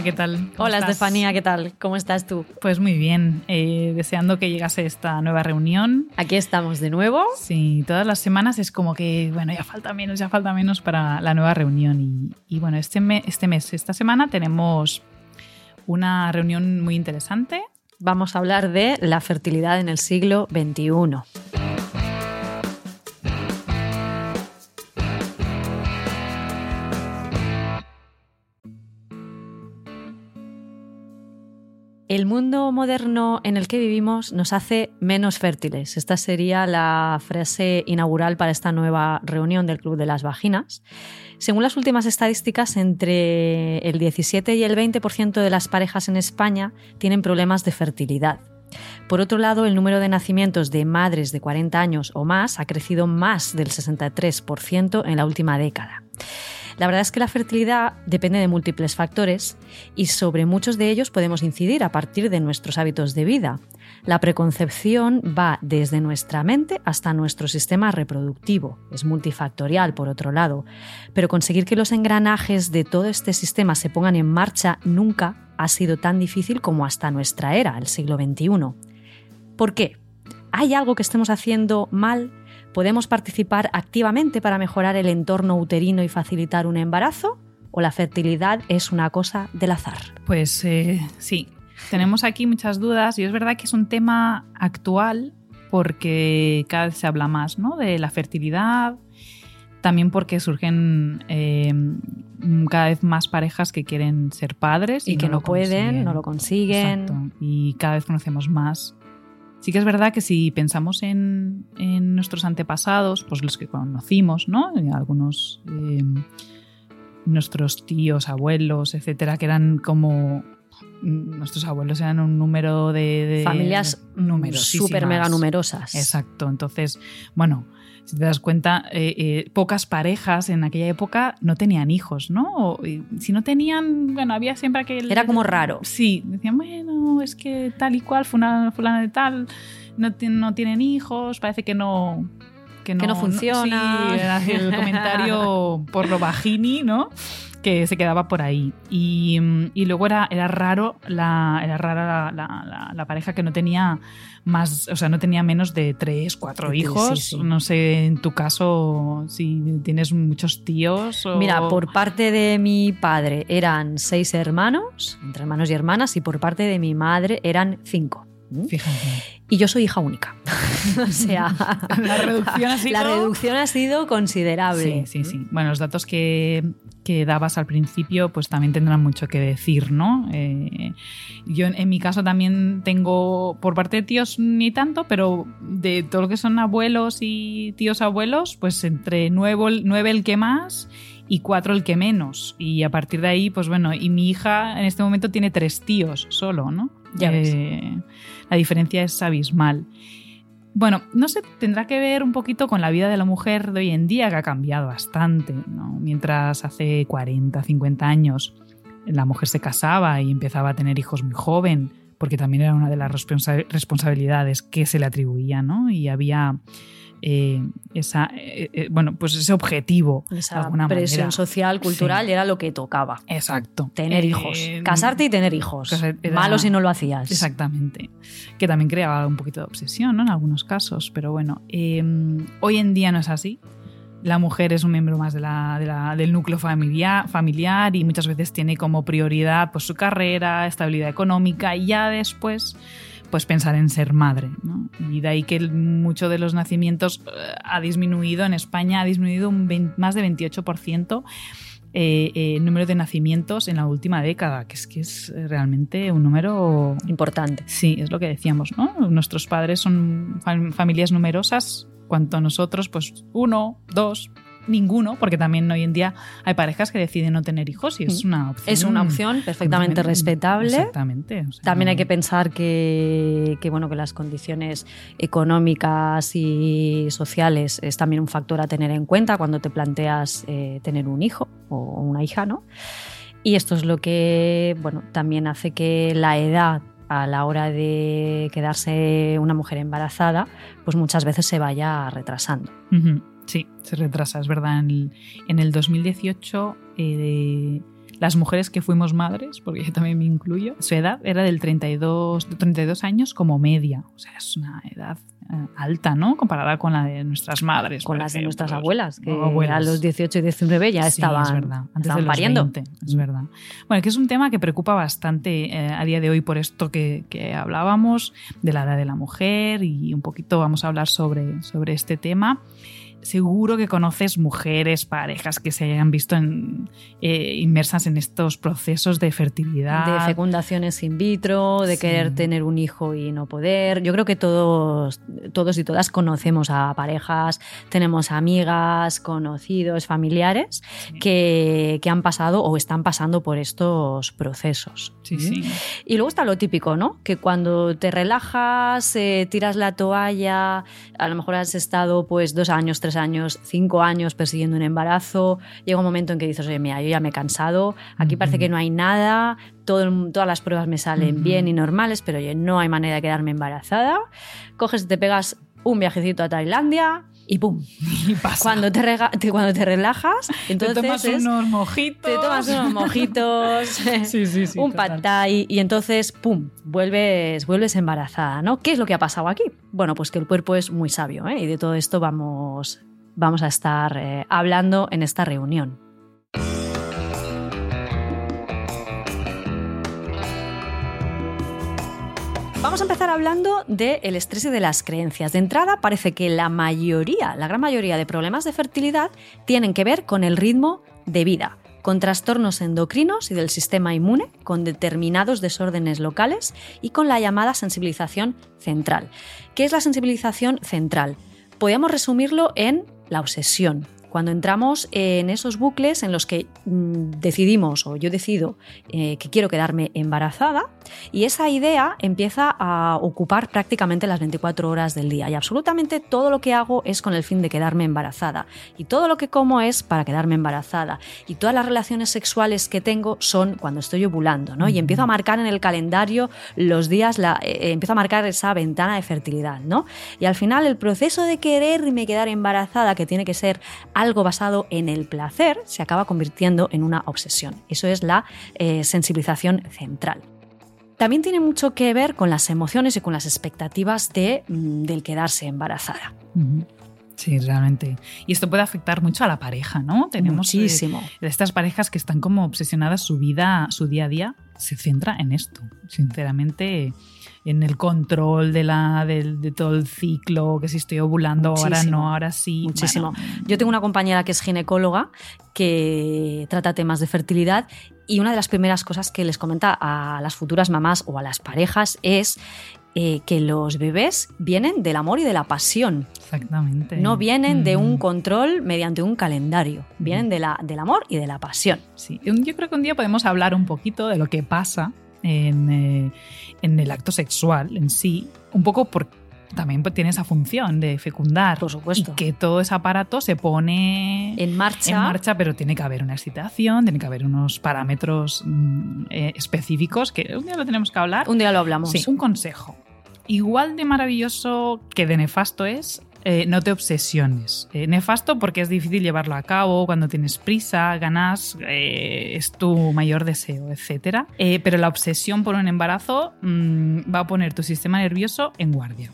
Hola ¿qué tal? Hola Estefanía, ¿qué tal? ¿Cómo estás tú? Pues muy bien, eh, deseando que llegase esta nueva reunión. Aquí estamos de nuevo. Sí, todas las semanas es como que, bueno, ya falta menos, ya falta menos para la nueva reunión. Y, bueno, este, este mes, esta semana tenemos una reunión muy interesante. Vamos a hablar de la fertilidad en el siglo XXI. El mundo moderno en el que vivimos nos hace menos fértiles. Esta sería la frase inaugural para esta nueva reunión del Club de las Vaginas. Según las últimas estadísticas, entre el 17 y el 20% de las parejas en España tienen problemas de fertilidad. Por otro lado, el número de nacimientos de madres de 40 años o más ha crecido más del 63% en la última década. La verdad es que la fertilidad depende de múltiples factores y sobre muchos de ellos podemos incidir a partir de nuestros hábitos de vida. La preconcepción va desde nuestra mente hasta nuestro sistema reproductivo. Es multifactorial, por otro lado, pero conseguir que los engranajes de todo este sistema se pongan en marcha nunca ha sido tan difícil como hasta nuestra era, el siglo XXI. ¿Por qué? ¿Hay algo que estemos haciendo mal? ¿Podemos participar activamente para mejorar el entorno uterino y facilitar un embarazo? ¿O la fertilidad es una cosa del azar? Pues eh, sí, tenemos aquí muchas dudas y es verdad que es un tema actual porque cada vez se habla más ¿no? de la fertilidad, también porque surgen eh, cada vez más parejas que quieren ser padres y, que no, pueden, no lo consiguen. Exacto. Y cada vez conocemos más Sí que es verdad que si pensamos en, nuestros antepasados, pues los que conocimos, ¿no? Algunos eh, nuestros tíos, abuelos, etcétera, que eran como nuestros abuelos eran un número de, familias súper mega numerosas. Exacto. Entonces, bueno, si te das cuenta, eh, eh, pocas parejas en aquella época no tenían hijos, ¿no? si no tenían, bueno, había siempre aquel... Era como raro. Sí, decían, bueno, es que tal y cual, fulana, fulana de tal, no, no tienen hijos, parece que no... Que no, funciona. sí, el comentario por lo bajini, ¿no? Que se quedaba por ahí. Y, y luego era, era raro, la, era rara la, la, pareja que no tenía más, o sea, no tenía menos de tres, cuatro hijos. No sé, en tu caso, si tienes muchos tíos. O... Mira, por parte de mi padre eran seis hermanos, entre hermanos y hermanas, y por parte de mi madre eran cinco. Fíjate. Y yo soy hija única. o sea, la reducción ha sido... La reducción ha sido considerable. Sí, sí, sí. Bueno, los datos que, que dabas al principio pues también tendrán mucho que decir, ¿no? Eh, yo en, mi caso también tengo, por parte de tíos ni tanto, pero de todo lo que son abuelos y tíos abuelos, pues entre nueve, nueve el que más y cuatro el que menos. Y a partir de ahí, pues bueno, y mi hija en este momento tiene tres tíos solo, ¿no? Eh, La diferencia es abismal. Bueno, no sé, tendrá que ver un poquito con la vida de la mujer de hoy en día, que ha cambiado bastante. ¿no? Mientras hace 40, 50 años la mujer se casaba y empezaba a tener hijos muy joven, porque también era una de las responsabilidades que se le atribuía, ¿no? Y había eh, esa, eh, eh, bueno, pues ese objetivo. Esa presión social, cultural, era lo que tocaba. Exacto. Tener hijos. Casarte y tener hijos. Malo si no lo hacías. Exactamente. Que también creaba un poquito de obsesión, ¿no? En algunos casos. Pero bueno, hoy en día no es así. La mujer es un miembro más de la, del núcleo familiar, familiar y muchas veces tiene como prioridad pues, su carrera, estabilidad económica y ya después pues pensar en ser madre. ¿no? Y de ahí que mucho de los nacimientos eh, ha disminuido en España, ha disminuido un más de 28% eh, eh, el número de nacimientos en la última década, que es que es realmente un número importante. Sí, es lo que decíamos, ¿no? Nuestros padres son familias numerosas, cuanto nosotros, pues uno, dos, ninguno, porque también hoy en día hay parejas que deciden no tener hijos y es una opción. Es una opción perfectamente respetable. Exactamente. también hay que pensar que, bueno, que las condiciones económicas y sociales es también un factor a tener en cuenta cuando te planteas eh, tener un hijo o una hija, ¿no? Y esto es lo que, bueno, también hace que la edad a la hora de quedarse una mujer embarazada, pues muchas veces se vaya retrasando. Sí, se retrasa, es verdad. En el, 2018, eh, las mujeres que fuimos madres, porque yo también me incluyo, su edad era del 32, 32 años como media. O sea, es una edad eh, alta, ¿no? Comparada con la de nuestras madres. Con las de nuestras abuelas, que a los 18 y 19 ya estaban, es verdad, antes de pariendo. es verdad. Bueno, que es un tema que preocupa bastante eh, a día de hoy por esto que, que, hablábamos de la edad de la mujer y un poquito vamos a hablar sobre, sobre este tema seguro que conoces mujeres, parejas que se hayan visto eh, inmersas en estos procesos de fertilidad. De fecundaciones in vitro, de querer tener un hijo y no poder. Yo creo que todos, todos y todas conocemos a parejas, tenemos amigas, conocidos, familiares que, han pasado o están pasando por estos procesos. Sí, sí. Y luego está lo típico, ¿no? Que cuando te relajas, eh, tiras la toalla, a lo mejor has estado pues dos años, tres años, cinco años persiguiendo un embarazo, llega un momento en que dices, oye, mira, yo ya me he cansado, aquí parece que no hay nada, todo, todas las pruebas me salen bien y normales, pero oye, no hay manera de quedarme embarazada. Coges y te pegas un viajecito a Tailandia, y ¡pum! Y pasa. Cuando te, cuando te relajas, entonces te tomas unos mojitos. Te tomas unos mojitos, sí, sí, sí, un pad thai y entonces ¡pum! Vuelves, vuelves embarazada, ¿no? ¿Qué es lo que ha pasado aquí? Bueno, pues que el cuerpo es muy sabio ¿eh? y de todo esto vamos, vamos a estar eh, hablando en esta reunión. Vamos a empezar hablando del estrés y de las creencias. De entrada, parece que la mayoría, la gran mayoría de problemas de fertilidad tienen que ver con el ritmo de vida, con trastornos endocrinos y del sistema inmune, con determinados desórdenes locales y con la llamada sensibilización central. ¿Qué es la sensibilización central? Podríamos resumirlo en la obsesión, cuando entramos en esos bucles en los que mm, decidimos o yo decido eh, que quiero quedarme embarazada y esa idea empieza a ocupar prácticamente las 24 horas del día y absolutamente todo lo que hago es con el fin de quedarme embarazada y todo lo que como es para quedarme embarazada y todas las relaciones sexuales que tengo son cuando estoy ovulando ¿no? y empiezo a marcar en el calendario los días, la, eh, eh, empiezo a marcar esa ventana de fertilidad ¿no? y al final el proceso de quererme quedar embarazada que tiene que ser algo basado en el placer se acaba convirtiendo en una obsesión. Eso es la eh, sensibilización central. También tiene mucho que ver con las emociones y con las expectativas de, mm, del quedarse embarazada. Sí, realmente. Y esto puede afectar mucho a la pareja, ¿no? Tenemos eh, Muchísimo. estas parejas que están como obsesionadas, su vida, su día a día se centra en esto. Sinceramente, en el control de, la, de, todo el ciclo, que si estoy ovulando, ahora no, ahora sí. Muchísimo. Yo tengo una compañera que es ginecóloga que trata temas de fertilidad y una de las primeras cosas que les comenta a las futuras mamás o a las parejas es eh, que los bebés vienen del amor y de la pasión. Exactamente. No vienen de un mm. control mediante un calendario, vienen de la, del amor y de la pasión. Sí, yo creo que un día podemos hablar un poquito de lo que pasa en, eh, en el acto sexual en sí, un poco porque también tiene esa función de fecundar. Por supuesto. Y que todo ese aparato se pone en marcha. En marcha, pero tiene que haber una excitación, tiene que haber unos parámetros mm, eh, específicos que un día lo tenemos que hablar. Un día lo hablamos. Sí, un consejo. Igual de maravilloso que de nefasto es eh, no te obsesiones. Eh, nefasto porque es difícil llevarlo a cabo, cuando tienes prisa, ganas, eh, es tu mayor deseo, etc. pero la obsesión por un embarazo mm, va a poner tu sistema nervioso en guardia.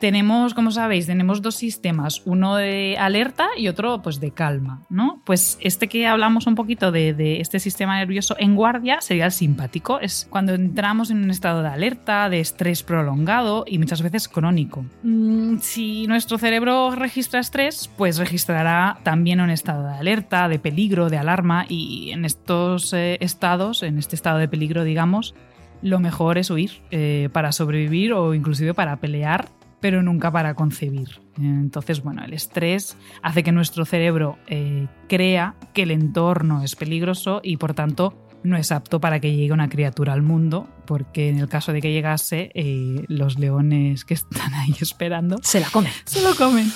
Tenemos, como sabéis, tenemos dos sistemas, uno de alerta y otro pues de calma, ¿no? Pues este que hablamos un poquito de, este sistema nervioso en guardia sería el simpático, es cuando entramos en un estado de alerta, de estrés prolongado y muchas veces crónico. Mm, si nuestro cerebro registra estrés, pues registrará también un estado de alerta, de peligro, de alarma y en estos eh, estados, en este estado de peligro, digamos, lo mejor es huir eh, para sobrevivir o inclusive para pelear pero nunca para concebir. Entonces, bueno, el estrés hace que nuestro cerebro eh, crea que el entorno es peligroso y por tanto no es apto para que llegue una criatura al mundo, porque en el caso de que llegase, eh, los leones que están ahí esperando se la comen. Se lo comen.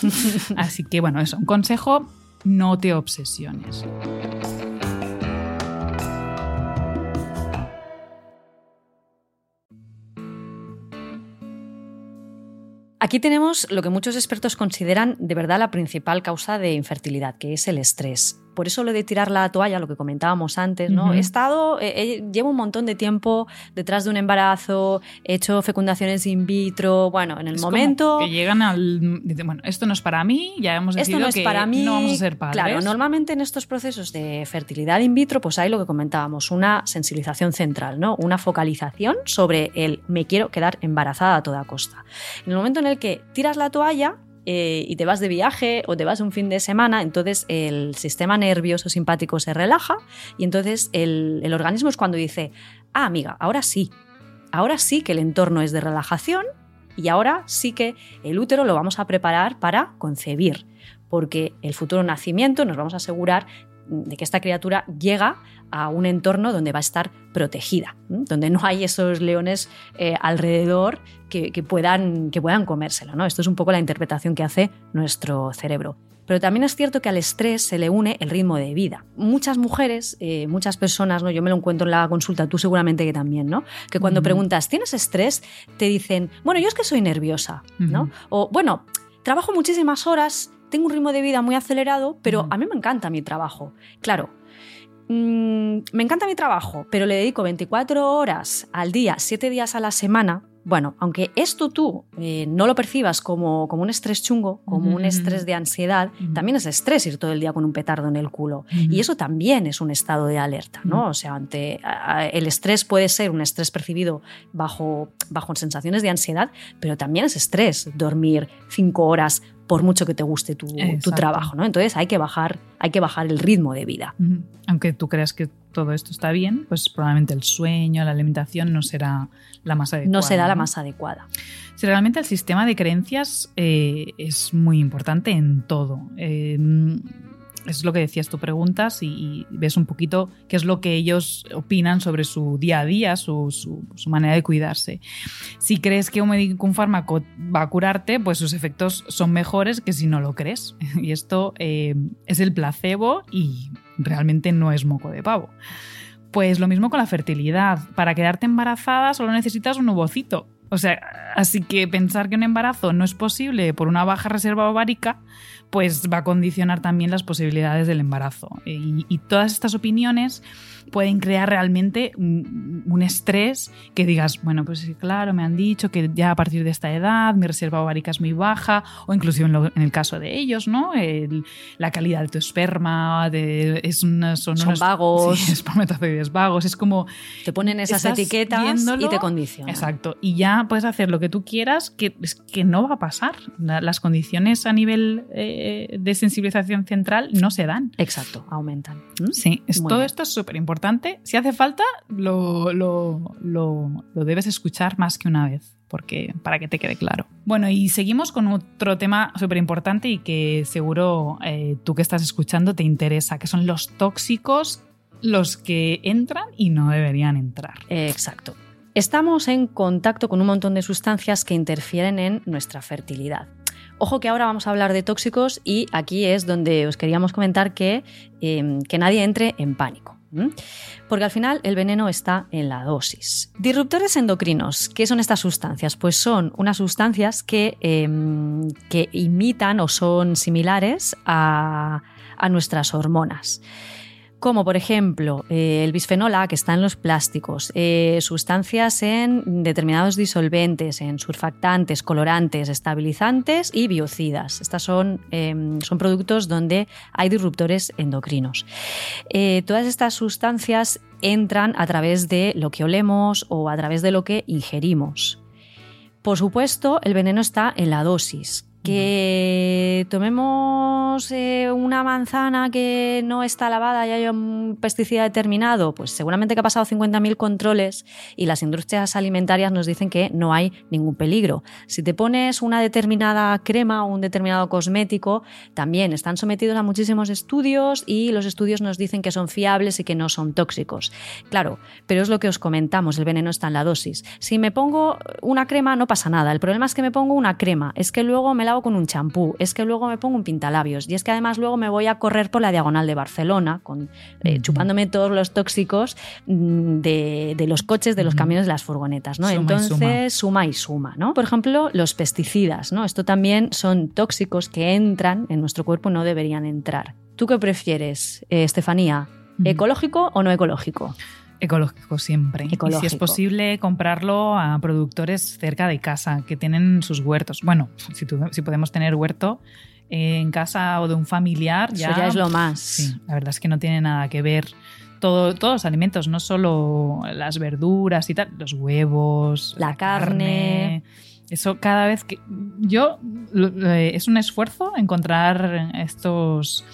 Así que bueno, eso, un consejo, no te obsesiones. Aquí tenemos lo que muchos expertos consideran de verdad la principal causa de infertilidad, que es el estrés por eso lo de tirar la toalla, lo que comentábamos antes, ¿no? He estado, eh, eh, llevo un montón de tiempo detrás de un embarazo, he hecho fecundaciones in vitro, bueno, en el momento... que llegan al... Bueno, esto no es para mí, ya hemos decidido esto no es para mí, no vamos a ser padres. Claro, normalmente en estos procesos de fertilidad in vitro, pues hay lo que comentábamos, una sensibilización central, ¿no? Una focalización sobre el me quiero quedar embarazada a toda costa. En el momento en el que tiras la toalla, eh, y te vas de viaje o te vas un fin de semana, entonces el sistema nervioso simpático se relaja y entonces el, el organismo es cuando dice, ah, amiga, ahora sí, ahora sí que el entorno es de relajación y ahora sí que el útero lo vamos a preparar para concebir, porque el futuro nacimiento nos vamos a asegurar de que esta criatura llega a un entorno donde va a estar protegida, donde no hay esos leones eh, alrededor que, puedan, que puedan comérselo. ¿no? Esto es un poco la interpretación que hace nuestro cerebro. Pero también es cierto que al estrés se le une el ritmo de vida. Muchas mujeres, eh, muchas personas, ¿no? yo me lo encuentro en la consulta, tú seguramente que también, ¿no? que cuando preguntas, ¿tienes estrés? Te dicen, bueno, yo es que soy nerviosa. ¿no? O bueno, trabajo muchísimas horas tengo un ritmo de vida muy acelerado, pero a mí me encanta mi trabajo. Claro, mm, me encanta mi trabajo, pero le dedico 24 horas al día, 7 días a la semana bueno, aunque esto tú eh, no lo percibas como, como, un estrés chungo, como un estrés de ansiedad, también es estrés ir todo el día con un petardo en el culo. Y eso también es un estado de alerta, ¿no? O sea, ante, el estrés puede ser un estrés percibido bajo, bajo sensaciones de ansiedad, pero también es estrés dormir cinco horas por mucho que te guste tu, tu, trabajo, ¿no? Entonces hay que bajar, hay que bajar el ritmo de vida. Aunque tú creas que todo esto está bien, pues probablemente el sueño, la alimentación no será la más adecuada. No será la más adecuada. Si realmente el sistema de creencias eh, es muy importante en todo. Eh, es lo que decías, tú preguntas y, ves un poquito qué es lo que ellos opinan sobre su día a día, su, su, manera de cuidarse. Si crees que un, médico, un fármaco va a curarte, pues sus efectos son mejores que si no lo crees. Y esto eh, es el placebo y realmente no es moco de pavo. Pues lo mismo con la fertilidad. Para quedarte embarazada solo necesitas un ovocito. O sea, así que pensar que un embarazo no es posible por una baja reserva ovárica pues va a condicionar también las posibilidades del embarazo. Y, todas estas opiniones pueden crear realmente un, estrés que digas, bueno, pues claro, me han dicho que ya a partir de esta edad mi reserva ovárica es muy baja, o inclusive en, el caso de ellos, ¿no? la calidad de tu esperma, de, es son, son vagos. Sí, espermatozoides vagos, es como... Te ponen esas etiquetas y te condicionan. Exacto, y ya puedes hacer lo que tú quieras, que, que no va a pasar. Las condiciones a nivel... Eh, de sensibilización central no se dan. Exacto, aumentan. ¿Mm? Sí, todo esto es súper importante. Si hace falta, lo, debes escuchar más que una vez. Porque, para que te quede claro. Bueno, y seguimos con otro tema súper importante y que seguro eh, tú que estás escuchando te interesa, que son los tóxicos, los que entran y no deberían entrar. exacto. Estamos en contacto con un montón de sustancias que interfieren en nuestra fertilidad. Ojo que ahora vamos a hablar de tóxicos y aquí es donde os queríamos comentar que, em, que nadie entre en pánico. Porque al final el veneno está en la dosis. Disruptores endocrinos, ¿qué son estas sustancias? Pues son unas sustancias que, em, que imitan o son similares a, a nuestras hormonas. Como por ejemplo eh, el bisfenol A que está en los plásticos, eh, sustancias en determinados disolventes, en surfactantes, colorantes, estabilizantes y biocidas. Estos son, em, son productos donde hay disruptores endocrinos. Eh, todas estas sustancias entran a través de lo que olemos o a través de lo que ingerimos. Por supuesto, el veneno está en la dosis que tomemos eh, una manzana que no está lavada y hay un pesticida determinado, pues seguramente que ha pasado 50.000 controles y las industrias alimentarias nos dicen que no hay ningún peligro. Si te pones una determinada crema o un determinado cosmético, también están sometidos a muchísimos estudios y los estudios nos dicen que son fiables y que no son tóxicos. Claro, pero es lo que os comentamos, el veneno está en la dosis. Si me pongo una crema no pasa nada, el problema es que me pongo una crema, es que luego me la con un champú, es que luego me pongo un pintalabios y es que además luego me voy a correr por la diagonal de Barcelona, con, eh, chupándome todos los tóxicos mm, de, los coches, de los camiones, de las furgonetas. ¿no? Entonces, suma. y suma. ¿no? Por ejemplo, los pesticidas. ¿no? Esto también son tóxicos que entran en nuestro cuerpo, no deberían entrar. ¿Tú qué prefieres, eh, Estefanía? ¿Ecológico o no ecológico? Ecológico siempre. Y si es posible comprarlo a productores cerca de casa, que tienen sus huertos. Bueno, si, si podemos tener huerto en casa o de un familiar, ya, Eso ya es lo más. Sí, la verdad es que no tiene nada que ver. Todo, todos los alimentos, no solo las verduras y tal, los huevos, la, carne. Eso cada vez que yo es un esfuerzo encontrar estos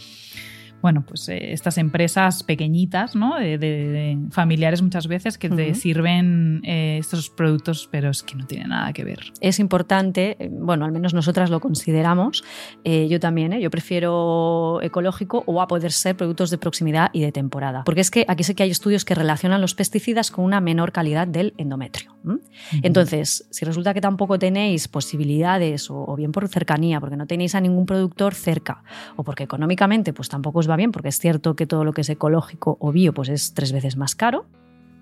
bueno, pues eh, estas empresas pequeñitas, ¿no? De, familiares muchas veces que te sirven eh, estos productos, pero es que no tiene nada que ver. Es importante, eh, bueno, al menos nosotras lo consideramos, yo también, yo prefiero ecológico o a poder ser productos de proximidad y de temporada, porque es que aquí sé que hay estudios que relacionan los pesticidas con una menor calidad del endometrio. Entonces, si resulta que tampoco tenéis posibilidades o, o bien por cercanía, porque no tenéis a ningún productor cerca o porque económicamente pues tampoco os va bien, porque es cierto que todo lo que es ecológico o bio pues es tres veces más caro,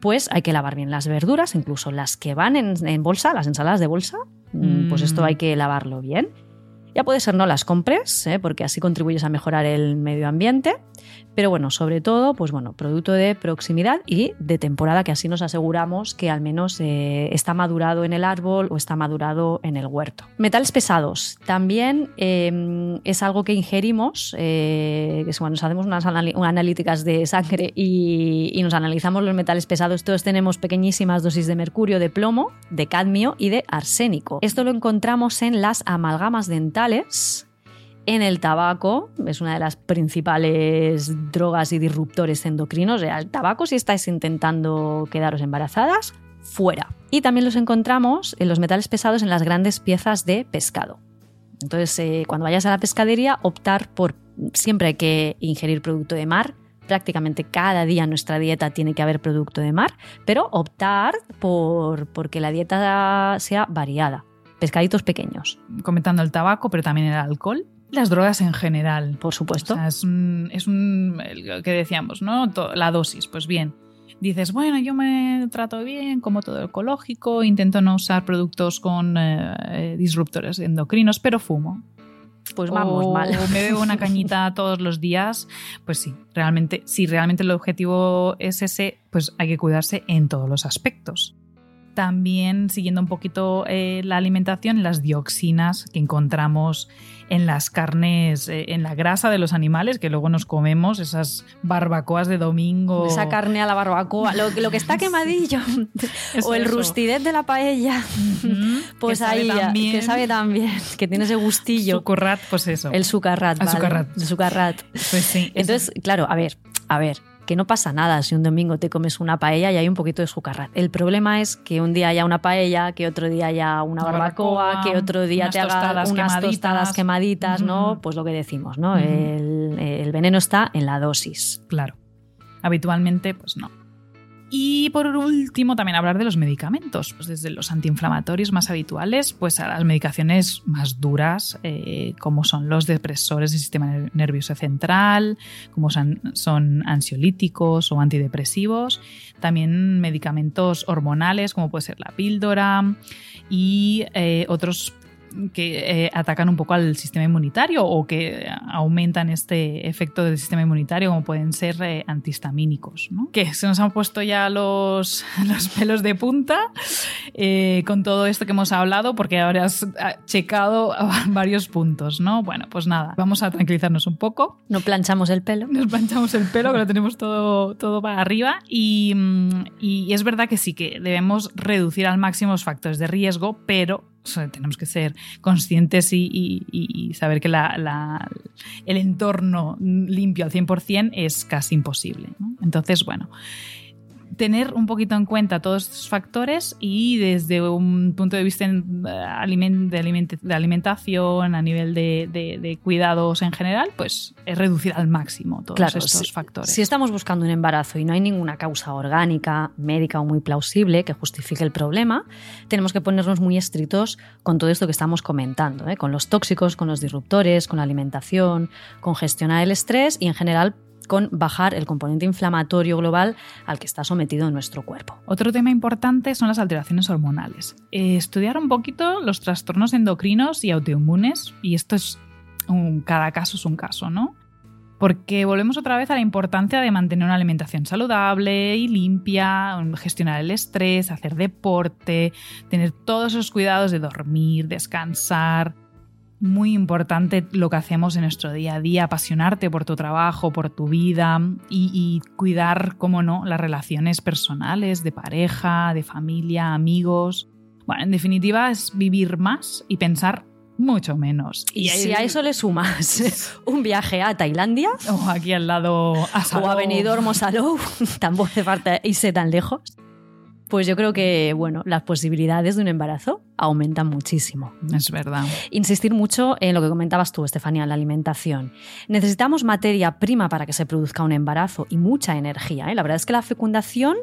pues hay que lavar bien las verduras, incluso las que van en, bolsa, las ensaladas de bolsa, mm, pues esto hay mm. que lavarlo bien. Ya puede ser no las compres, ¿eh? porque así contribuyes a mejorar el medio ambiente, pero bueno, sobre todo, pues bueno, producto de proximidad y de temporada, que así nos aseguramos que al menos eh, está madurado en el árbol o está madurado en el huerto. Metales pesados. También em, es algo que ingerimos, eh, que cuando nos hacemos unas, analíticas de sangre y nos analizamos los metales pesados, todos tenemos pequeñísimas dosis de mercurio, de plomo, de cadmio y de arsénico. Esto lo encontramos en las amalgamas dentales en el tabaco, es una de las principales drogas y disruptores endocrinos. el tabaco, si estáis intentando quedaros embarazadas, fuera. Y también los encontramos en los metales pesados en las grandes piezas de pescado. Entonces, eh, cuando vayas a la pescadería, optar por siempre hay que ingerir producto de mar. Prácticamente cada día en nuestra dieta tiene que haber producto de mar, pero optar por que la dieta sea variada. Pescaditos pequeños. Comentando el tabaco, pero también el alcohol. Las drogas en general. Por supuesto. es un, es un que decíamos, ¿no? La dosis, pues bien. Dices, bueno, yo me trato bien, como todo ecológico, intento no usar productos con eh, eh, disruptores endocrinos, pero fumo. Pues vamos o mal. me bebo una cañita todos los días, pues sí, realmente, si realmente el objetivo es ese, pues hay que cuidarse en todos los aspectos también siguiendo un poquito eh, la alimentación, las dioxinas que encontramos en las carnes, eh, en la grasa de los animales que luego nos comemos, esas barbacoas de domingo. Esa carne a la barbacoa, lo, lo que está quemadillo. o el rustidet de la paella. Pues ahí, que sabe tan bien, que tiene ese gustillo. Sucarrat, pues eso. El sucarrat, vale. El sucarrat. Pues sí. Entonces, claro, a ver, a ver, que no pasa nada si un domingo te comes una paella y hay un poquito de sucarrat. El problema es que un día haya una paella, que otro día haya una barbacoa, que otro día te haga unas quemaditas. tostadas quemaditas, ¿no? Pues lo que decimos, ¿no? el, el veneno está en la dosis. Claro. Habitualmente, pues no. Y por último, también hablar de los medicamentos, pues desde los antiinflamatorios más habituales, pues a las medicaciones más duras, eh, como son los depresores del sistema nervioso central, como son, ansiolíticos o antidepresivos, también medicamentos hormonales, como puede ser la píldora, y eh, otros que eh, atacan un poco al sistema inmunitario o que aumentan este efecto del sistema inmunitario, como pueden ser eh, antihistamínicos. ¿no? Que se nos han puesto ya los, los pelos de punta eh, con todo esto que hemos hablado, porque ahora has checado varios puntos. ¿no? Bueno, pues nada, vamos a tranquilizarnos un poco. No planchamos el pelo. Nos planchamos el pelo, que lo tenemos todo, todo para arriba. Y, y es verdad que sí, que debemos reducir al máximo los factores de riesgo, pero tenemos que ser conscientes y, saber que el entorno limpio al 100% es casi imposible. Entonces, bueno, tener un poquito en cuenta todos estos factores y desde un punto de vista de alimentación, a nivel de, cuidados en general, pues es reducir al máximo todos estos factores. Si estamos buscando un embarazo y no hay ninguna causa orgánica, médica o muy plausible que justifique el problema, tenemos que ponernos muy estrictos con todo esto que estamos comentando, ¿eh? con los tóxicos, con los disruptores, con la alimentación, con gestionar el estrés y en general con bajar el componente inflamatorio global al que está sometido nuestro cuerpo. Otro tema importante son las alteraciones hormonales. Eh, estudiar un poquito los trastornos endocrinos y autoinmunes, y esto es cada caso es un caso, ¿no? Porque volvemos otra vez a la importancia de mantener una alimentación saludable y limpia, gestionar el estrés, hacer deporte, tener todos esos cuidados de dormir, descansar, muy importante lo que hacemos en nuestro día a día, apasionarte por tu trabajo, por tu vida y, cuidar, como no, las relaciones personales, de pareja, de familia, amigos. Bueno, en definitiva es vivir más y pensar mucho menos. Y, si a eso le sumas un viaje a Tailandia o aquí al lado a Salou. o a Benidorm o Salou, tampoco hace falta irse tan lejos pues yo creo que bueno, las posibilidades de un embarazo aumentan muchísimo. Es verdad. Insistir mucho en lo que comentabas tú, Estefanía, en la alimentación. Necesitamos materia prima para que se produzca un embarazo y mucha energía. ¿eh? La verdad es que la fecundación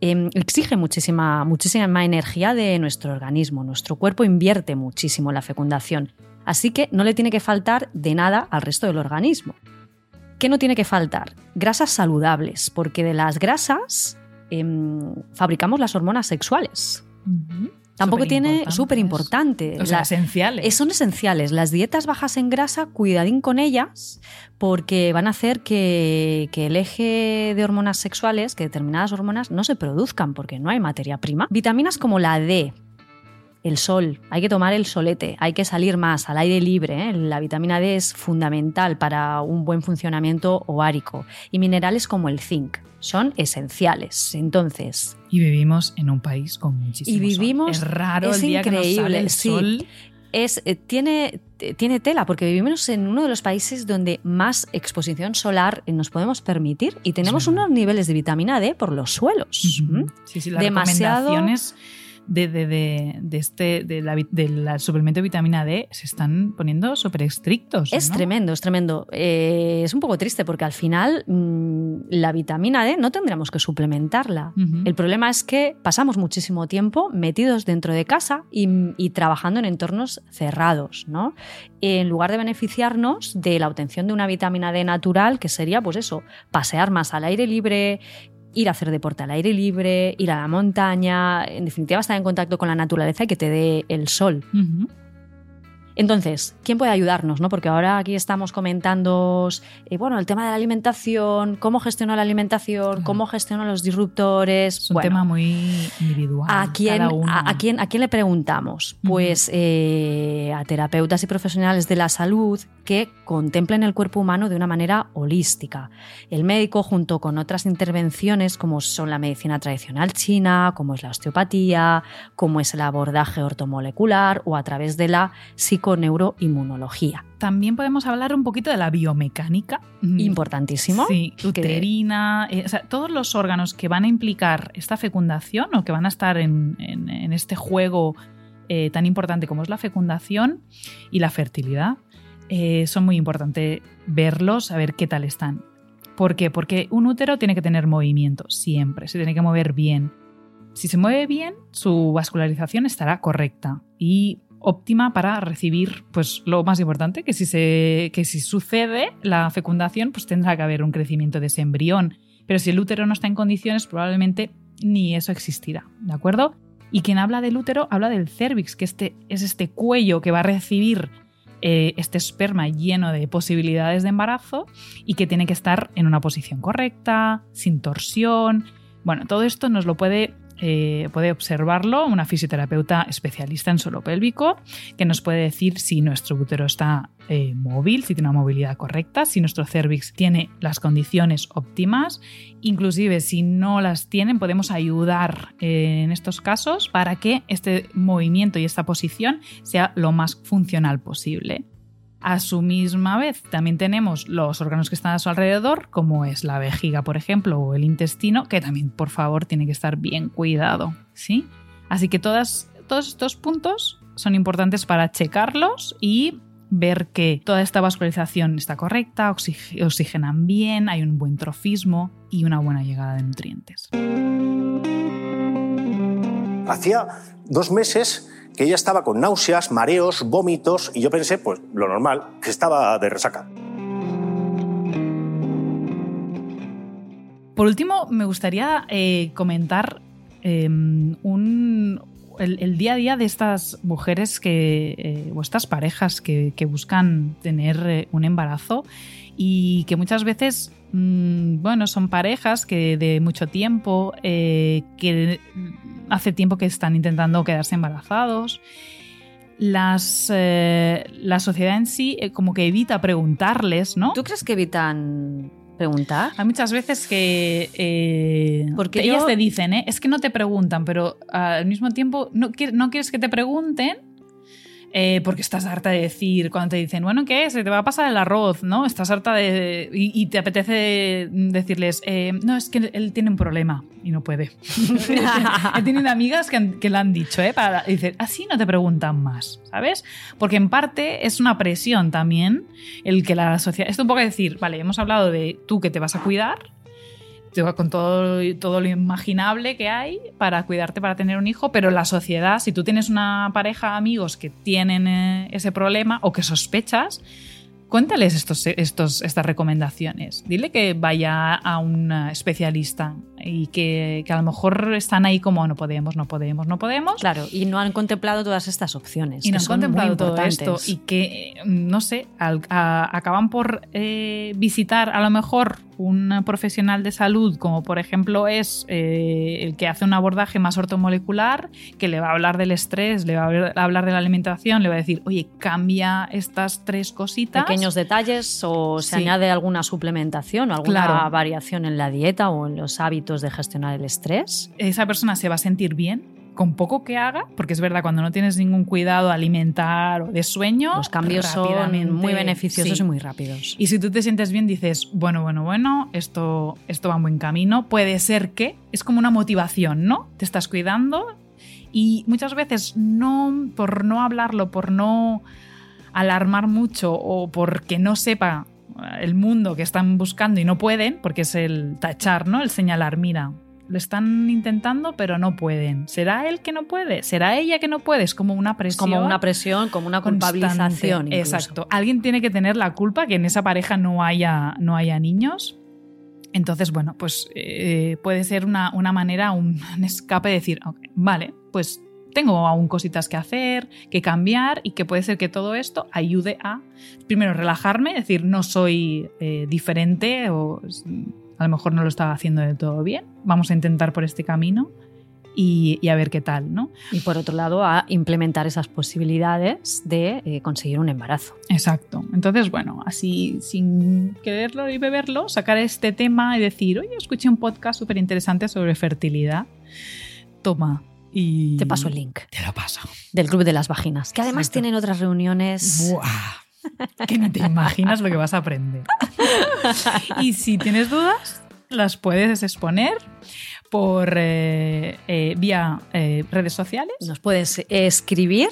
em, exige muchísima, muchísima energía de nuestro organismo. Nuestro cuerpo invierte muchísimo en la fecundación. Así que no le tiene que faltar de nada al resto del organismo. ¿Qué no tiene que faltar? Grasas saludables, porque de las grasas Em, fabricamos las hormonas sexuales. Tampoco tiene súper importante. O sea, esenciales. Son esenciales. Las dietas bajas en grasa, cuidadín con ellas, porque van a hacer que, que, el eje de hormonas sexuales, que determinadas hormonas no se produzcan porque no hay materia prima. Vitaminas como la D, el sol, hay que tomar el solete, hay que salir más al aire libre. ¿eh? La vitamina D es fundamental para un buen funcionamiento ovárico y minerales como el zinc son esenciales. Entonces. Y vivimos en un país con muchísimo y vivimos, Es raro el día increíble, que nos sale el sol. Es, eh, tiene, tiene tela, porque vivimos en uno de los países donde más exposición solar nos podemos permitir y tenemos unos niveles de vitamina D por los suelos. Sí, sí, las Demasiado de, de, de, este, de la, del suplemento de vitamina D se están poniendo súper estrictos. Es tremendo, es tremendo. Eh, es un poco triste porque al final mm, la vitamina D no tendríamos que suplementarla. El problema es que pasamos muchísimo tiempo metidos dentro de casa y, y trabajando en entornos cerrados, ¿no? En lugar de beneficiarnos de la obtención de una vitamina D natural, que sería, pues eso, pasear más al aire libre, ir a hacer deporte al aire libre, ir a la montaña, en definitiva estar en contacto con la naturaleza y que te dé el sol. Entonces, ¿quién puede ayudarnos? ¿no? Porque ahora aquí estamos comentando eh, bueno, el tema de la alimentación, cómo gestiono la alimentación, cómo gestiono los disruptores. Es un tema muy individual. ¿A quién, a, quién, ¿a quién le preguntamos? Pues eh, a terapeutas y profesionales de la salud que contemplen el cuerpo humano de una manera holística. El médico, junto con otras intervenciones como son la medicina tradicional china, como es la osteopatía, como es el abordaje ortomolecular o a través de la psicología neuroinmunología. También podemos hablar un poquito de la biomecánica. Importantísimo. Sí, uterina, eh, o sea, todos los órganos que van a implicar esta fecundación o que van a estar en, este juego eh, tan importante como es la fecundación y la fertilidad, eh, son muy importantes verlos, saber qué tal están. ¿Por qué? Porque un útero tiene que tener movimiento siempre, se tiene que mover bien. Si se mueve bien, su vascularización estará correcta y óptima para recibir pues lo más importante que si se que si sucede la fecundación pues tendrá que haber un crecimiento de ese embrión pero si el útero no está en condiciones probablemente ni eso existirá de acuerdo Y quien habla del útero habla del cervix, que este, es este cuello que va a recibir eh, este esperma lleno de posibilidades de embarazo y que tiene que estar en una posición correcta, sin torsión. Bueno, todo esto nos lo puede eh, puede observarlo una fisioterapeuta especialista en suelo pélvico que nos puede decir si nuestro útero está eh, móvil, si tiene una movilidad correcta, si nuestro cervix tiene las condiciones óptimas. Inclusive si no las tienen, podemos ayudar eh, en estos casos para que este movimiento y esta posición sea lo más funcional posible. A su misma vez, también tenemos los órganos que están a su alrededor, como es la vejiga, por ejemplo, o el intestino, que también, por favor, tiene que estar bien cuidado, ¿sí? Así que todas, todos estos puntos son importantes para checarlos y ver que toda esta vascularización está correcta, oxigenan bien, hay un buen trofismo y una buena llegada de nutrientes. Hacía dos meses que ella estaba con náuseas, mareos, vómitos y yo pensé, pues lo normal, que estaba de resaca. Por último, me gustaría eh, comentar em, el, día a día de estas mujeres que, eh, o estas parejas que, buscan tener eh, un embarazo y que muchas veces mm, bueno, son parejas que de mucho tiempo, que hace tiempo que están intentando quedarse embarazados. Las, eh, la sociedad en sí eh, como que evita preguntarles, ¿no? ¿Tú crees que evitan preguntar? Hay muchas veces que eh, Porque ellas yo- te dicen, ¿eh? es que no te preguntan, pero al mismo tiempo no, no quieres que te pregunten eh, porque estás harta de decir, cuando te dicen, bueno, ¿qué es? Se te va a pasar el arroz, ¿no? Estás harta de... y, y te apetece decirles, eh, no, es que él tiene un problema y no puede. He tenido amigas que, han- que le han dicho, ¿eh? Para, y dicen, así no te preguntan más, ¿sabes? Porque en parte es una presión también el que la sociedad... Esto un poco decir, vale, hemos hablado de tú que te vas a cuidar, con todo, todo lo imaginable que hay para cuidarte, para tener un hijo, pero la sociedad, si tú tienes una pareja, amigos que tienen eh, ese problema o que sospechas, cuéntales estos, estos, estas recomendaciones. Dile que vaya a un especialista y que, que a lo mejor están ahí como no podemos, no podemos, no podemos. Claro, y no han contemplado todas estas opciones. Y no han contemplado todo esto y que, no sé, al- a- acaban por eh, visitar a lo mejor un profesional de salud, como por ejemplo es eh, el que hace un abordaje más ortomolecular, que le va a hablar del estrés, le va a hablar- a hablar de la alimentación, le va a decir, oye, cambia estas tres cositas. Pequeños detalles o se Sí. añade alguna suplementación o alguna Claro. variación en la dieta o en los hábitos de gestionar el estrés. esa persona se va a sentir bien con poco que haga, porque es verdad, cuando no tienes ningún cuidado alimentar o de sueño, Los cambios son muy beneficiosos sí. y muy rápidos. Y si tú te sientes bien, dices, bueno, bueno, bueno, esto, esto va en buen camino. Puede ser que es como una motivación, ¿no? Te estás cuidando y muchas veces no, por no hablarlo, por no alarmar mucho o porque no sepa el mundo que están buscando y no pueden, porque es el tachar, ¿no? El señalar, mira, lo están intentando pero no pueden. ¿Será él que no puede? ¿Será ella que no puede? Es como una Es presión. como una presión, como una culpabilización. Exacto. Alguien tiene que tener la culpa que en esa pareja no haya, no haya niños. Entonces, bueno, pues eh, puede ser una, una manera, un, un escape de decir, "Ok, vale, pues tengo aún cositas que hacer, que cambiar y que puede ser que todo esto ayude a, primero, relajarme, decir, no soy eh, diferente o a lo mejor no lo estaba haciendo de todo bien, vamos a intentar por este camino y, y a ver qué tal, ¿no? Y por otro lado, a implementar esas posibilidades de eh, conseguir un embarazo. Exacto. Entonces, bueno, así sin quererlo y beberlo, sacar este tema y decir, oye, escuché un podcast súper interesante sobre fertilidad. Toma. Y Te paso el link Te lo paso. del Club de las Vaginas, que además Exacto. tienen otras reuniones. ¡Buah! Que ni te imaginas lo que vas a aprender. y si tienes dudas, las puedes exponer por eh, eh, vía eh, redes sociales. Nos puedes escribir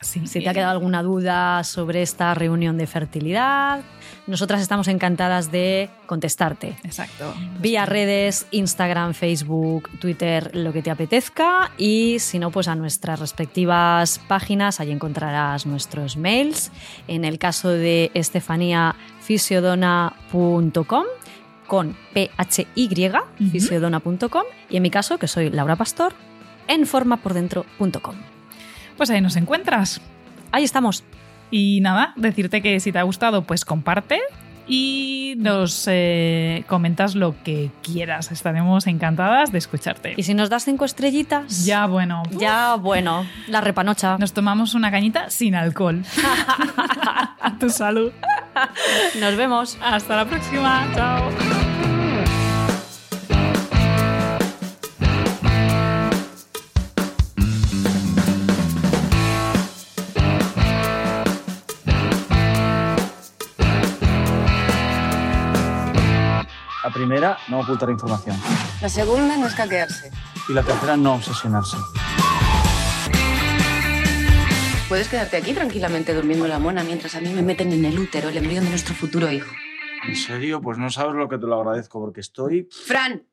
Sí. si te ha quedado alguna duda sobre esta reunión de fertilidad. Nosotras estamos encantadas de contestarte. Exacto. Vía redes, Instagram, Facebook, Twitter, lo que te apetezca. Y si no, pues a nuestras respectivas páginas, ahí encontrarás nuestros mails. En el caso de Estefanía, fisiodona.com con PHY, Ujú. fisiodona.com. Y en mi caso, que soy Laura Pastor, en formapordentro.com. Pues ahí nos encuentras. Ahí estamos. Y nada, decirte que si te ha gustado, pues comparte y nos eh, comentas lo que quieras. Estaremos encantadas de escucharte. Y si nos das cinco estrellitas, Ya, bueno. ya bueno, la repanocha. Nos tomamos una cañita sin alcohol. A tu salud. Nos vemos. Hasta la próxima. Chao. Primera, no ocultar información. La segunda no es caquearse. Y la tercera, no obsesionarse. Puedes quedarte aquí tranquilamente durmiendo la mona mientras a mí me meten en el útero el embrión de nuestro futuro hijo. ¿En serio? Pues no sabes lo que te lo agradezco, porque estoy... Fran,